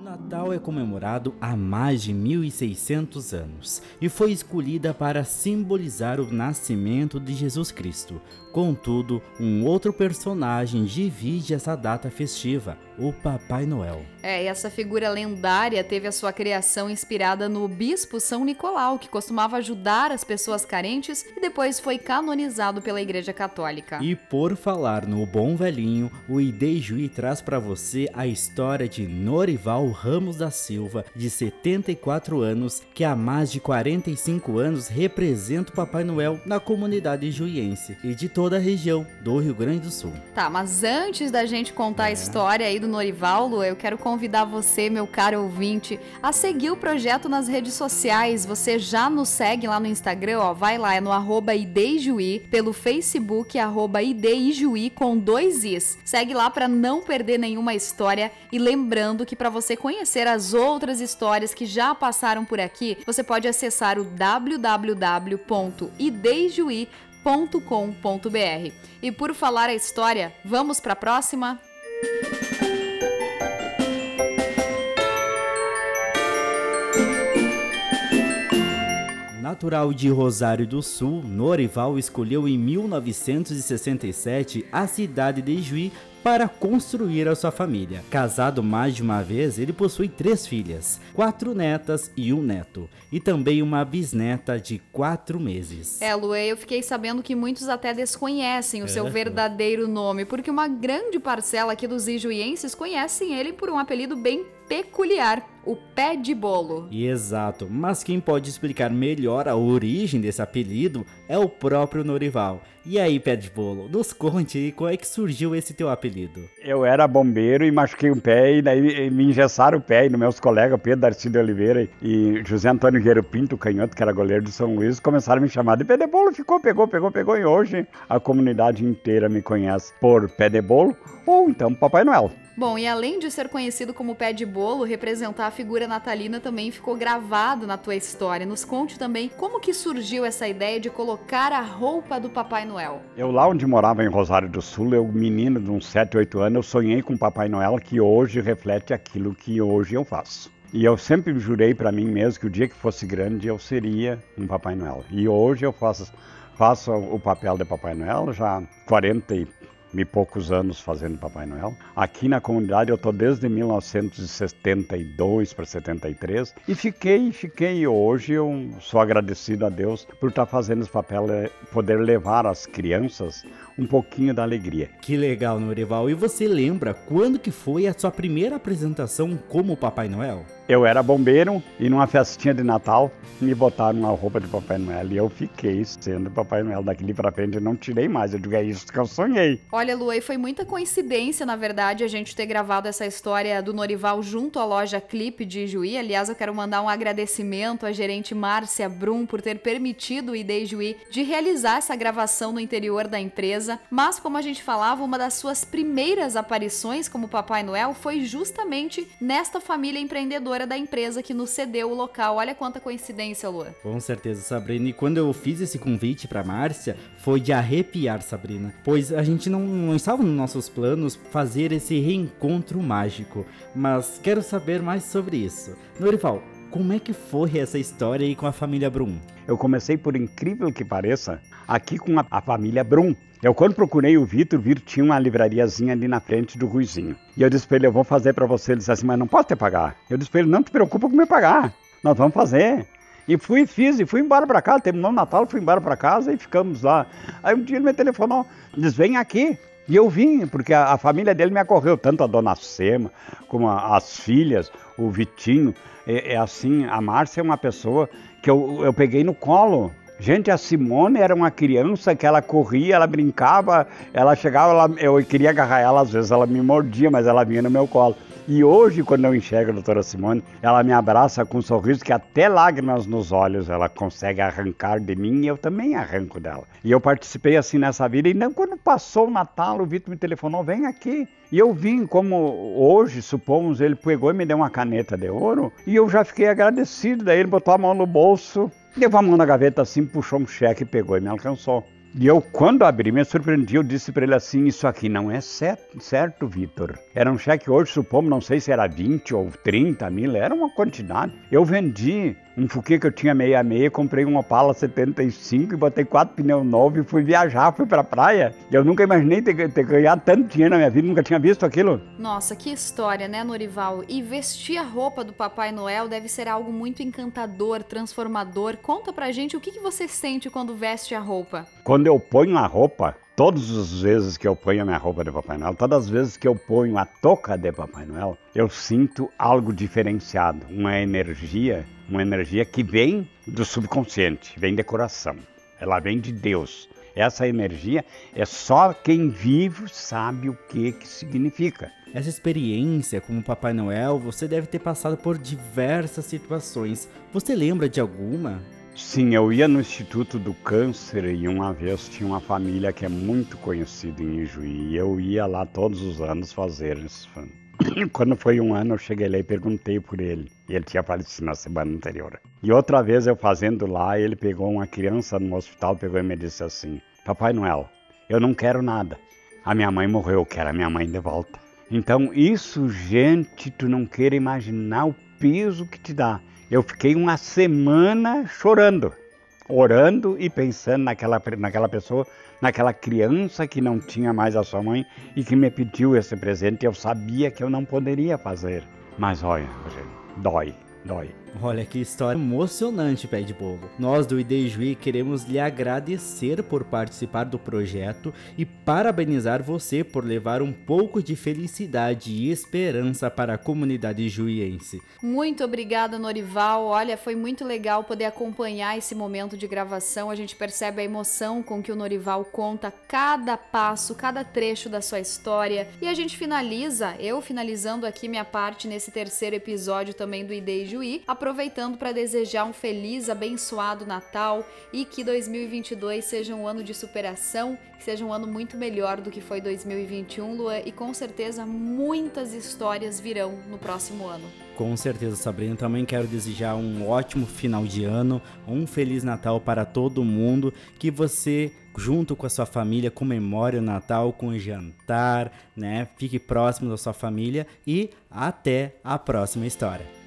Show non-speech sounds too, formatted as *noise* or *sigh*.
O Natal é comemorado há mais de 1600 anos e foi escolhida para simbolizar o nascimento de Jesus Cristo. Contudo, um outro personagem divide essa data festiva, o Papai Noel. É, e essa figura lendária teve a sua criação inspirada no bispo São Nicolau, que costumava ajudar as pessoas carentes e depois foi canonizado pela Igreja Católica. E por falar no bom velhinho, o Ideijuí traz para você a história de Norival Ramos da Silva, de 74 anos, que há mais de 45 anos representa o Papai Noel na comunidade juiense e de toda a região do Rio Grande do Sul. Tá, mas antes da gente contar é. a história aí do Norivaldo, eu quero convidar você, meu caro ouvinte, a seguir o projeto nas redes sociais. Você já nos segue lá no Instagram, ó, vai lá, é no arroba Ideijuí, pelo Facebook, arroba Ideijuí com dois Is. Segue lá para não perder nenhuma história e lembrando que para você conhecer as outras histórias que já passaram por aqui, você pode acessar o www.ideijuí.com com.br E por falar a história, vamos para a próxima? Natural de Rosário do Sul, Norival escolheu em 1967 a cidade de Juí para construir a sua família. Casado mais de uma vez, ele possui três filhas, quatro netas e um neto, e também uma bisneta de quatro meses. É, Luê, eu fiquei sabendo que muitos até desconhecem o é. seu verdadeiro nome, porque uma grande parcela aqui dos ijuienses conhecem ele por um apelido bem peculiar, o pé de bolo. Exato, mas quem pode explicar melhor a origem desse apelido é o próprio Norival. E aí, pé de bolo, nos conte aí como é que surgiu esse teu apelido. Eu era bombeiro e machuquei um pé e daí me engessaram o pé e meus colegas Pedro Darcy de Oliveira e José Antônio Guerreiro Pinto, canhoto, que era goleiro do São Luís, começaram a me chamar de pé de bolo, ficou, pegou, pegou, pegou e hoje a comunidade inteira me conhece por pé de bolo ou então Papai Noel. Bom, e além de ser conhecido como pé de bolo, representar a figura natalina também ficou gravado na tua história. Nos conte também como que surgiu essa ideia de colocar a roupa do Papai Noel. Eu lá onde morava em Rosário do Sul, eu menino de uns 7, 8 anos, eu sonhei com o Papai Noel que hoje reflete aquilo que hoje eu faço. E eu sempre jurei para mim mesmo que o dia que fosse grande eu seria um Papai Noel. E hoje eu faço, faço o papel de Papai Noel já há 40 e e poucos anos fazendo Papai Noel. Aqui na comunidade eu estou desde 1972 para 73 e fiquei, fiquei hoje eu sou agradecido a Deus por estar tá fazendo esse papel, é, poder levar as crianças um pouquinho da alegria. Que legal, Norival. E você lembra quando que foi a sua primeira apresentação como Papai Noel? Eu era bombeiro e numa festinha de Natal me botaram uma roupa de Papai Noel e eu fiquei sendo Papai Noel. Daqui para frente eu não tirei mais, eu digo, é isso que eu sonhei. Olha, Lu, foi muita coincidência, na verdade, a gente ter gravado essa história do Norival junto à loja Clipe de Juí. Aliás, eu quero mandar um agradecimento à gerente Márcia Brum por ter permitido o ID Juí de realizar essa gravação no interior da empresa. Mas, como a gente falava, uma das suas primeiras aparições como Papai Noel foi justamente nesta família empreendedora da empresa que nos cedeu o local. Olha quanta coincidência, Lua. Com certeza, Sabrina. E quando eu fiz esse convite para Márcia, foi de arrepiar, Sabrina. Pois a gente não, não estava nos nossos planos fazer esse reencontro mágico. Mas quero saber mais sobre isso. Norival, como é que foi essa história aí com a família Brum? Eu comecei, por incrível que pareça, aqui com a, a família Brum. Eu quando procurei o Vitor, o Vitor tinha uma livrariazinha ali na frente do Ruizinho. E eu disse para ele, eu vou fazer para você. Ele disse assim, mas não pode te pagar. Eu disse para ele, não te preocupa com me pagar. Nós vamos fazer. E fui, fiz, e fui embora para casa. Terminou o Natal, fui embora para casa e ficamos lá. Aí um dia ele me telefonou, diz, vem aqui. E eu vim, porque a, a família dele me acorreu, tanto a dona Sema, como a, as filhas, o Vitinho. É, é, assim, a Márcia é uma pessoa que eu, eu peguei no colo. Gente, a Simone era uma criança que ela corria, ela brincava, ela chegava, ela, eu queria agarrar ela, às vezes ela me mordia, mas ela vinha no meu colo. E hoje, quando eu enxergo a doutora Simone, ela me abraça com um sorriso que até lágrimas nos olhos ela consegue arrancar de mim e eu também arranco dela. E eu participei assim nessa vida. E não quando passou o Natal, o Vitor me telefonou: vem aqui. E eu vim, como hoje, supomos, ele pegou e me deu uma caneta de ouro. E eu já fiquei agradecido. Daí ele botou a mão no bolso Levou a mão na gaveta assim, puxou um cheque, pegou e me alcançou. E eu, quando abri, me surpreendi. Eu disse para ele assim: Isso aqui não é certo, certo Vitor. Era um cheque hoje, supomos, não sei se era 20 ou 30 mil, era uma quantidade. Eu vendi um Fuquê que eu tinha meia meia, comprei um Opala 75 e botei quatro pneus novos e fui viajar, fui pra praia. Eu nunca imaginei ter, ter ganhado tanto dinheiro na minha vida, nunca tinha visto aquilo. Nossa, que história, né, Norival? E vestir a roupa do Papai Noel deve ser algo muito encantador, transformador. Conta pra gente o que, que você sente quando veste a roupa. Quando eu ponho a roupa, Todas as vezes que eu ponho a minha roupa de Papai Noel, todas as vezes que eu ponho a touca de Papai Noel, eu sinto algo diferenciado, uma energia, uma energia que vem do subconsciente, vem de coração. Ela vem de Deus. Essa energia é só quem vive sabe o que que significa. Essa experiência como Papai Noel, você deve ter passado por diversas situações. Você lembra de alguma? Sim, eu ia no Instituto do Câncer e uma vez tinha uma família que é muito conhecida em Ijuí e eu ia lá todos os anos fazer isso. *coughs* Quando foi um ano, eu cheguei lá e perguntei por ele. E ele tinha falecido na semana anterior. E outra vez eu fazendo lá, ele pegou uma criança no hospital, pegou e me disse assim: Papai Noel, eu não quero nada. A minha mãe morreu, eu quero a minha mãe de volta. Então, isso, gente, tu não quer imaginar o peso que te dá. Eu fiquei uma semana chorando, orando e pensando naquela, naquela pessoa, naquela criança que não tinha mais a sua mãe e que me pediu esse presente. Eu sabia que eu não poderia fazer. Mas olha, dói, dói. Olha que história emocionante, pé de bobo. Nós do ID Juí queremos lhe agradecer por participar do projeto e parabenizar você por levar um pouco de felicidade e esperança para a comunidade juiense. Muito obrigada, Norival. Olha, foi muito legal poder acompanhar esse momento de gravação. A gente percebe a emoção com que o Norival conta cada passo, cada trecho da sua história. E a gente finaliza, eu finalizando aqui minha parte nesse terceiro episódio também do ID Juí, aproveitando para desejar um feliz, abençoado Natal e que 2022 seja um ano de superação, que seja um ano muito melhor do que foi 2021, Lua, e com certeza muitas histórias virão no próximo ano. Com certeza, Sabrina. Também quero desejar um ótimo final de ano, um feliz Natal para todo mundo, que você junto com a sua família comemore o Natal com um jantar, né? Fique próximo da sua família e até a próxima história.